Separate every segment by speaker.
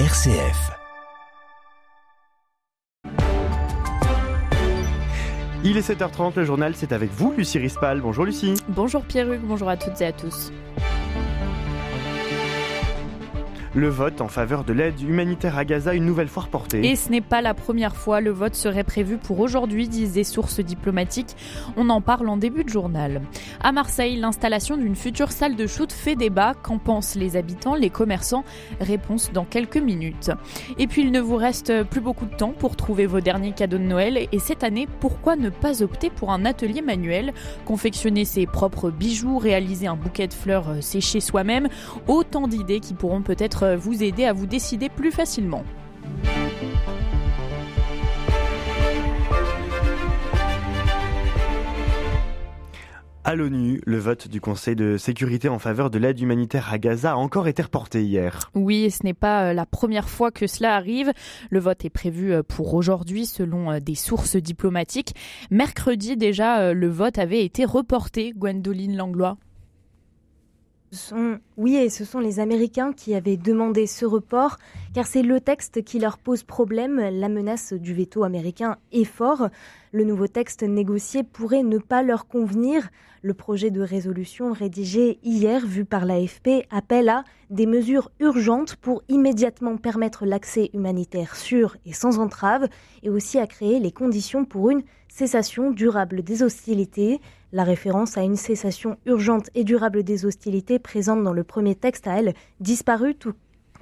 Speaker 1: RCF. Il est 7h30, le journal c'est avec vous, Lucie Rispal. Bonjour Lucie.
Speaker 2: Bonjour Pierruc, bonjour à toutes et à tous.
Speaker 1: Le vote en faveur de l'aide humanitaire à Gaza une nouvelle fois reporté.
Speaker 2: Et ce n'est pas la première fois, le vote serait prévu pour aujourd'hui, disent des sources diplomatiques. On en parle en début de journal. À Marseille, l'installation d'une future salle de shoot fait débat. Qu'en pensent les habitants, les commerçants? Réponse dans quelques minutes. Et puis il ne vous reste plus beaucoup de temps pour trouver vos derniers cadeaux de Noël. Et cette année, pourquoi ne pas opter pour un atelier manuel? Confectionner ses propres bijoux, réaliser un bouquet de fleurs euh, séché soi-même. Autant d'idées qui pourront peut-être vous aider à vous décider plus facilement.
Speaker 1: À l'ONU, le vote du Conseil de sécurité en faveur de l'aide humanitaire à Gaza a encore été reporté hier.
Speaker 2: Oui, ce n'est pas euh, la première fois que cela arrive. Le vote est prévu euh, pour aujourd'hui selon euh, des sources diplomatiques. Mercredi déjà, le vote avait été reporté, Gwendoline Langlois
Speaker 3: oui, et ce sont les Américains qui avaient demandé ce report, car c'est le texte qui leur pose problème. La menace du veto américain est fort. Le nouveau texte négocié pourrait ne pas leur convenir. Le projet de résolution rédigé hier, vu par l'AFP, appelle à des mesures urgentes pour immédiatement permettre l'accès humanitaire sûr et sans entrave, et aussi à créer les conditions pour une cessation durable des hostilités. La référence à une cessation urgente et durable des hostilités présente dans le premier texte a, elle, disparu, tout,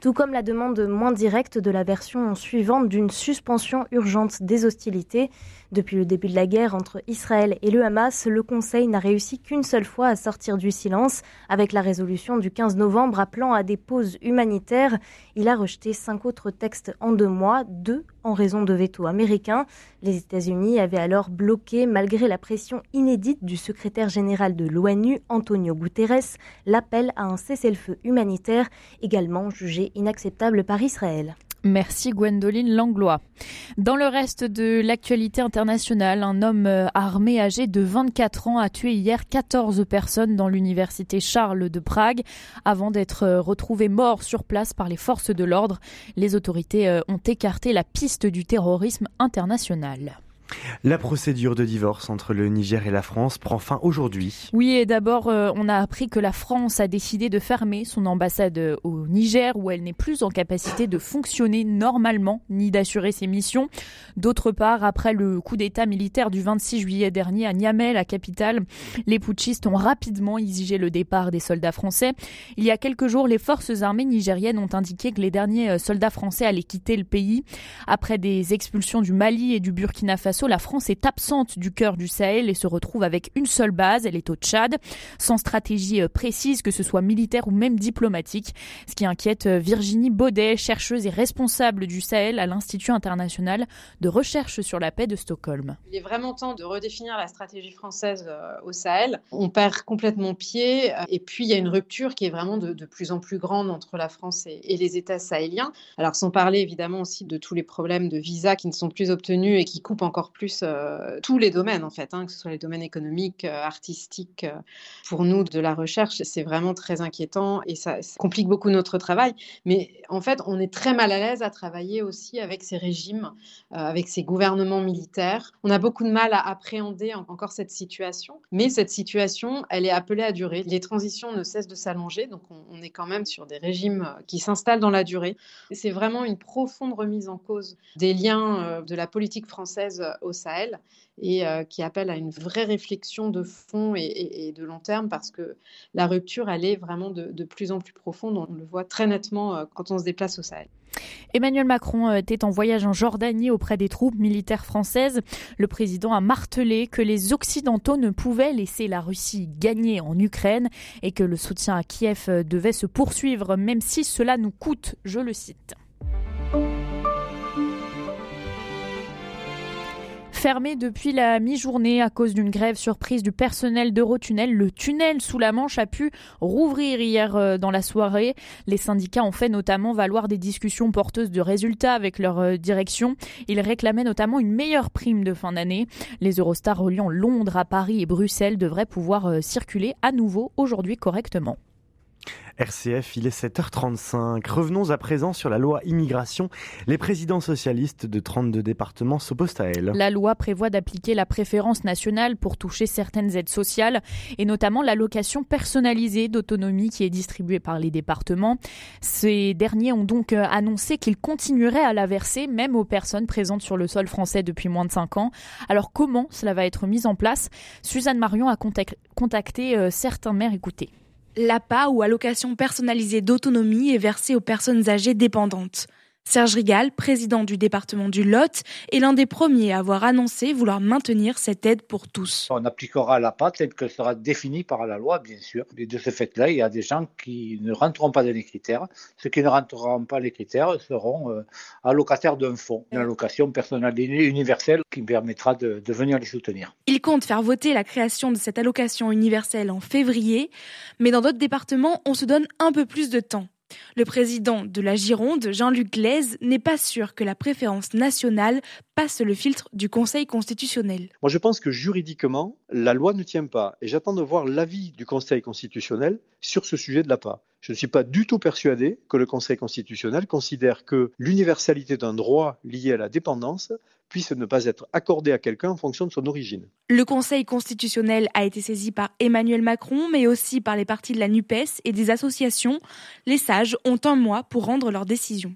Speaker 3: tout comme la demande moins directe de la version suivante d'une suspension urgente des hostilités. Depuis le début de la guerre entre Israël et le Hamas, le Conseil n'a réussi qu'une seule fois à sortir du silence. Avec la résolution du 15 novembre appelant à des pauses humanitaires, il a rejeté cinq autres textes en deux mois, deux en raison de veto américain. Les États-Unis avaient alors bloqué, malgré la pression inédite du secrétaire général de l'ONU, Antonio Guterres, l'appel à un cessez-le-feu humanitaire, également jugé inacceptable par Israël.
Speaker 2: Merci Gwendoline Langlois. Dans le reste de l'actualité internationale, un homme euh, armé âgé de 24 ans a tué hier 14 personnes dans l'université Charles de Prague avant d'être euh, retrouvé mort sur place par les forces de l'ordre. Les autorités euh, ont écarté la piste du terrorisme international.
Speaker 1: La procédure de divorce entre le Niger et la France prend fin aujourd'hui.
Speaker 2: Oui, et d'abord, euh, on a appris que la France a décidé de fermer son ambassade euh, au Niger, où elle n'est plus en capacité de fonctionner normalement, ni d'assurer ses missions. D'autre part, après le coup d'État militaire du 26 juillet dernier à Niamey, la capitale, les putschistes ont rapidement exigé le départ des soldats français. Il y a quelques jours, les forces armées nigériennes ont indiqué que les derniers euh, soldats français allaient quitter le pays. Après des expulsions du Mali et du Burkina Faso, la France est absente du cœur du Sahel et se retrouve avec une seule base, elle est au Tchad, sans stratégie euh, précise, que ce soit militaire ou même diplomatique. Ce qui inquiète euh, Virginie Baudet, chercheuse et responsable du Sahel à l'Institut international de recherche sur la paix de Stockholm.
Speaker 4: Il est vraiment temps de redéfinir la stratégie française euh, au Sahel. On perd complètement pied et puis il y a une rupture qui est vraiment de, plus en plus grande entre la France et, et les États sahéliens. Alors sans parler évidemment aussi de tous les problèmes de visa qui ne sont plus obtenus et qui coupent encore plus euh, tous les domaines, en fait, hein, que ce soit les domaines économiques, euh, artistiques. Euh, pour nous, de la recherche, c'est vraiment très inquiétant et ça, complique beaucoup notre travail. Mais en fait, on est très mal à l'aise à travailler aussi avec ces régimes, avec ces gouvernements militaires. On a beaucoup de mal à appréhender encore cette situation, mais cette situation, elle est appelée à durer. Les transitions ne cessent de s'allonger, donc on, on est quand même sur des régimes qui s'installent dans la durée. C'est vraiment une profonde remise en cause des liens de la politique française au Sahel et euh, qui appelle à une vraie réflexion de fond et, de long terme parce que la rupture, elle est vraiment de, plus en plus profonde. On le voit très nettement euh, quand on se déplace au Sahel.
Speaker 2: Emmanuel Macron euh, était en voyage en Jordanie auprès des troupes militaires françaises. Le président a martelé que les Occidentaux ne pouvaient laisser la Russie gagner en Ukraine et que le soutien à Kiev devait se poursuivre même si cela nous coûte, je le cite. Fermé depuis la mi-journée à cause d'une grève surprise du personnel d'Eurotunnel, le tunnel sous la Manche a pu rouvrir hier euh, dans la soirée. Les syndicats ont fait notamment valoir des discussions porteuses de résultats avec leur euh, direction. Ils réclamaient notamment une meilleure prime de fin d'année. Les Eurostars reliant Londres à Paris et Bruxelles devraient pouvoir euh, circuler à nouveau aujourd'hui correctement.
Speaker 1: RCF, il est 7h35. Revenons à présent sur la loi immigration. Les présidents socialistes de 32 départements s'opposent à elle.
Speaker 2: La loi prévoit d'appliquer la préférence nationale pour toucher certaines aides sociales et notamment l'allocation personnalisée d'autonomie qui est distribuée par les départements. Ces derniers ont donc euh, annoncé qu'ils continueraient à la verser même aux personnes présentes sur le sol français depuis moins de 5 ans. Alors comment cela va être mis en place? Suzanne Marion a contacté euh, certains maires. Écoutez.
Speaker 5: L'APA ou allocation personnalisée d'autonomie est versée aux personnes âgées dépendantes. Serge Rigal, président du département du Lot, est l'un des premiers à avoir annoncé vouloir maintenir cette aide pour tous.
Speaker 6: On appliquera la PAT telle que sera définie par la loi, bien sûr. Et de ce fait-là, il y a des gens qui ne rentreront pas dans les critères. Ceux qui ne rentreront pas dans les critères seront euh, allocataires d'un fonds, une allocation personnalisée universelle qui permettra de, de venir les soutenir.
Speaker 5: Il compte faire voter la création de cette allocation universelle en février, mais dans d'autres départements, on se donne un peu plus de temps. Le président de la Gironde, Jean-Luc Glaise, n'est pas sûr que la préférence nationale passe le filtre du Conseil constitutionnel.
Speaker 7: Moi, je pense que juridiquement, la loi ne tient pas. Et j'attends de voir l'avis du Conseil constitutionnel sur ce sujet de l'APA. Je ne suis pas du tout persuadé que le Conseil constitutionnel considère que l'universalité d'un droit lié à la dépendance puisse ne pas être accordée à quelqu'un en fonction de son origine.
Speaker 5: Le Conseil constitutionnel a été saisi par Emmanuel Macron, mais aussi par les partis de la NUPES et des associations. Les sages ont un mois pour rendre leur décision.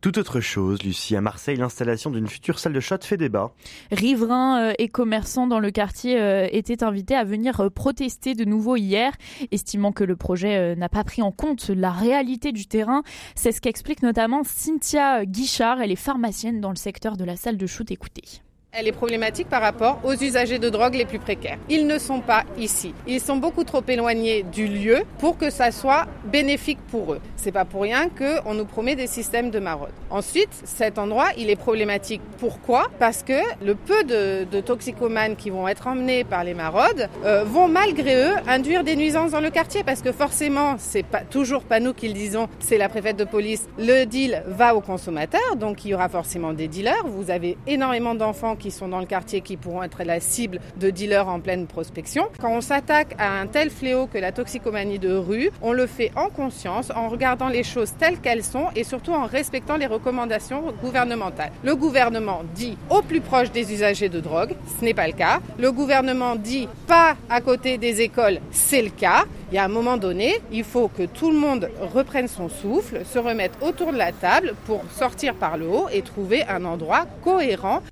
Speaker 1: Tout autre chose, Lucie, à Marseille, l'installation d'une future salle de shot fait débat.
Speaker 2: Riverains euh, et commerçants dans le quartier euh, étaient invités à venir euh, protester de nouveau hier, estimant que le projet n'a pas pris en compte la réalité du terrain. C'est ce qu'explique notamment Cynthia Guichard, elle est pharmacienne dans le secteur de la salle de shoot. Écoutez.
Speaker 8: Elle est problématique par rapport aux usagers de drogue les plus précaires. Ils ne sont pas ici. Ils sont beaucoup trop éloignés du lieu pour que ça soit bénéfique pour eux. C'est pas pour rien qu'on nous promet des systèmes de maraude. Ensuite, cet endroit, il est problématique. Pourquoi? Parce que le peu de, toxicomanes qui vont être emmenés par les maraudes euh, vont malgré eux induire des nuisances dans le quartier parce que forcément, c'est pas toujours pas nous qui le disons, c'est la préfète de police. Le deal va aux consommateurs, donc il y aura forcément des dealers. Vous avez énormément d'enfants qui sont dans le quartier qui pourront être la cible de dealers en pleine prospection. Quand on s'attaque à un tel fléau que la toxicomanie de rue, on le fait en conscience, en regardant les choses telles qu'elles sont et surtout en respectant les recommandations gouvernementales. Le gouvernement dit au plus proche des usagers de drogue, ce n'est pas le cas. Le gouvernement dit pas à côté des écoles, c'est le cas. Il y a un moment donné, il faut que tout le monde reprenne son souffle, se remette autour de la table pour sortir par le haut et trouver un endroit cohérent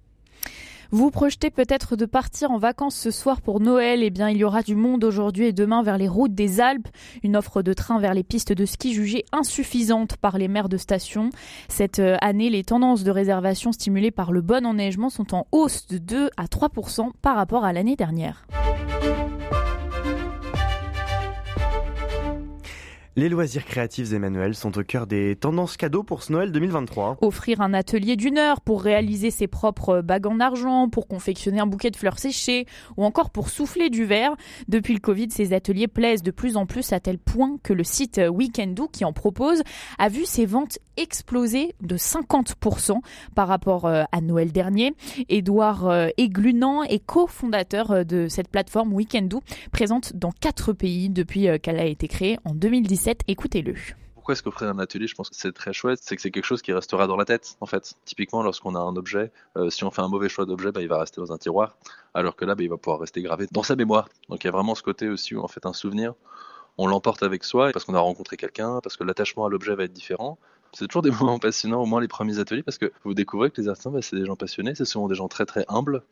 Speaker 2: vous projetez peut-être de partir en vacances ce soir pour Noël. Eh bien, il y aura du monde aujourd'hui et demain vers les routes des Alpes. Une offre de train vers les pistes de ski jugée insuffisante par les maires de station. Cette euh, année, les tendances de réservation stimulées par le bon enneigement sont en hausse de 2 à 3% par rapport à l'année dernière.
Speaker 1: Les loisirs créatifs Emmanuel sont au cœur des tendances cadeaux pour ce Noël 2023.
Speaker 2: Offrir un atelier d'une heure pour réaliser ses propres bagues en argent, pour confectionner un bouquet de fleurs séchées ou encore pour souffler du verre. Depuis le Covid, ces ateliers plaisent de plus en plus à tel point que le site Weekendoo qui en propose a vu ses ventes exploser de 50% par rapport euh, à Noël dernier. Édouard euh, Aiglunant est cofondateur euh, de cette plateforme Weekendoo, présente dans quatre pays depuis qu'elle a été créée en 2017. Écoutez-le
Speaker 9: pourquoi est-ce qu'offrir un atelier, je pense que c'est très chouette, c'est que c'est quelque chose qui restera dans la tête, en fait. Typiquement, lorsqu'on a un objet, euh, si on fait un mauvais choix d'objet, bah, il va rester dans un tiroir, alors que là, bah, il va pouvoir rester gravé dans sa mémoire. Donc il y a vraiment ce côté aussi où, en fait, un souvenir, on l'emporte avec soi parce qu'on a rencontré quelqu'un, parce que l'attachement à l'objet va être différent. C'est toujours des moments passionnants, au moins les premiers ateliers, parce que vous découvrez que les artisans, bah, c'est des gens passionnés, c'est souvent des gens très très humbles,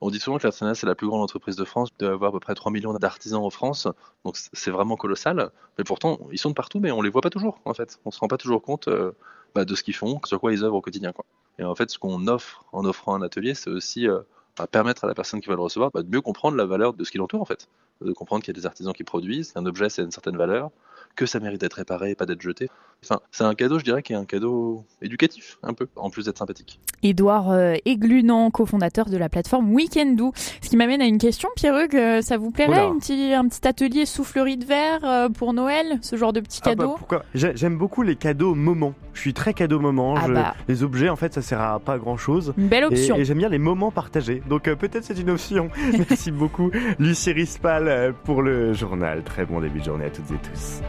Speaker 9: on dit souvent que l'artisanat, c'est la plus grande entreprise de France, de avoir à peu près 3 millions d'artisans en France, donc c'est vraiment colossal. Mais pourtant, ils sont de partout, mais on les voit pas toujours, en fait. On se rend pas toujours compte euh, bah, de ce qu'ils font, sur quoi ils œuvrent au quotidien. Quoi. Et en fait, ce qu'on offre en offrant un atelier, c'est aussi euh, bah, permettre à la personne qui va le recevoir de mieux comprendre la valeur de ce qui l'entoure, en fait. De comprendre qu'il y a des artisans qui produisent, qu'un objet, c'est une certaine valeur, que ça mérite d'être réparé, pas d'être jeté. Enfin, c'est un cadeau, je dirais, qui est un cadeau éducatif, un peu, en plus d'être sympathique.
Speaker 2: Édouard euh, Églunan, cofondateur de la plateforme Weekendoo. Ce qui m'amène à une question, Pierre euh, ça vous plairait un petit, un petit atelier soufflerie de verre euh, pour Noël, ce genre de petit
Speaker 1: ah bah,
Speaker 2: cadeau
Speaker 1: pourquoi? J'aime beaucoup les cadeaux moments. Je suis très cadeau moment.
Speaker 2: Ah bah.
Speaker 1: Les objets, en fait, ça sert à pas grand chose.
Speaker 2: Une belle option.
Speaker 1: Et, j'aime bien les moments partagés. Donc peut-être c'est une option. Merci beaucoup, Lucie Rispal, pour le journal. Très bon début de journée à toutes et tous.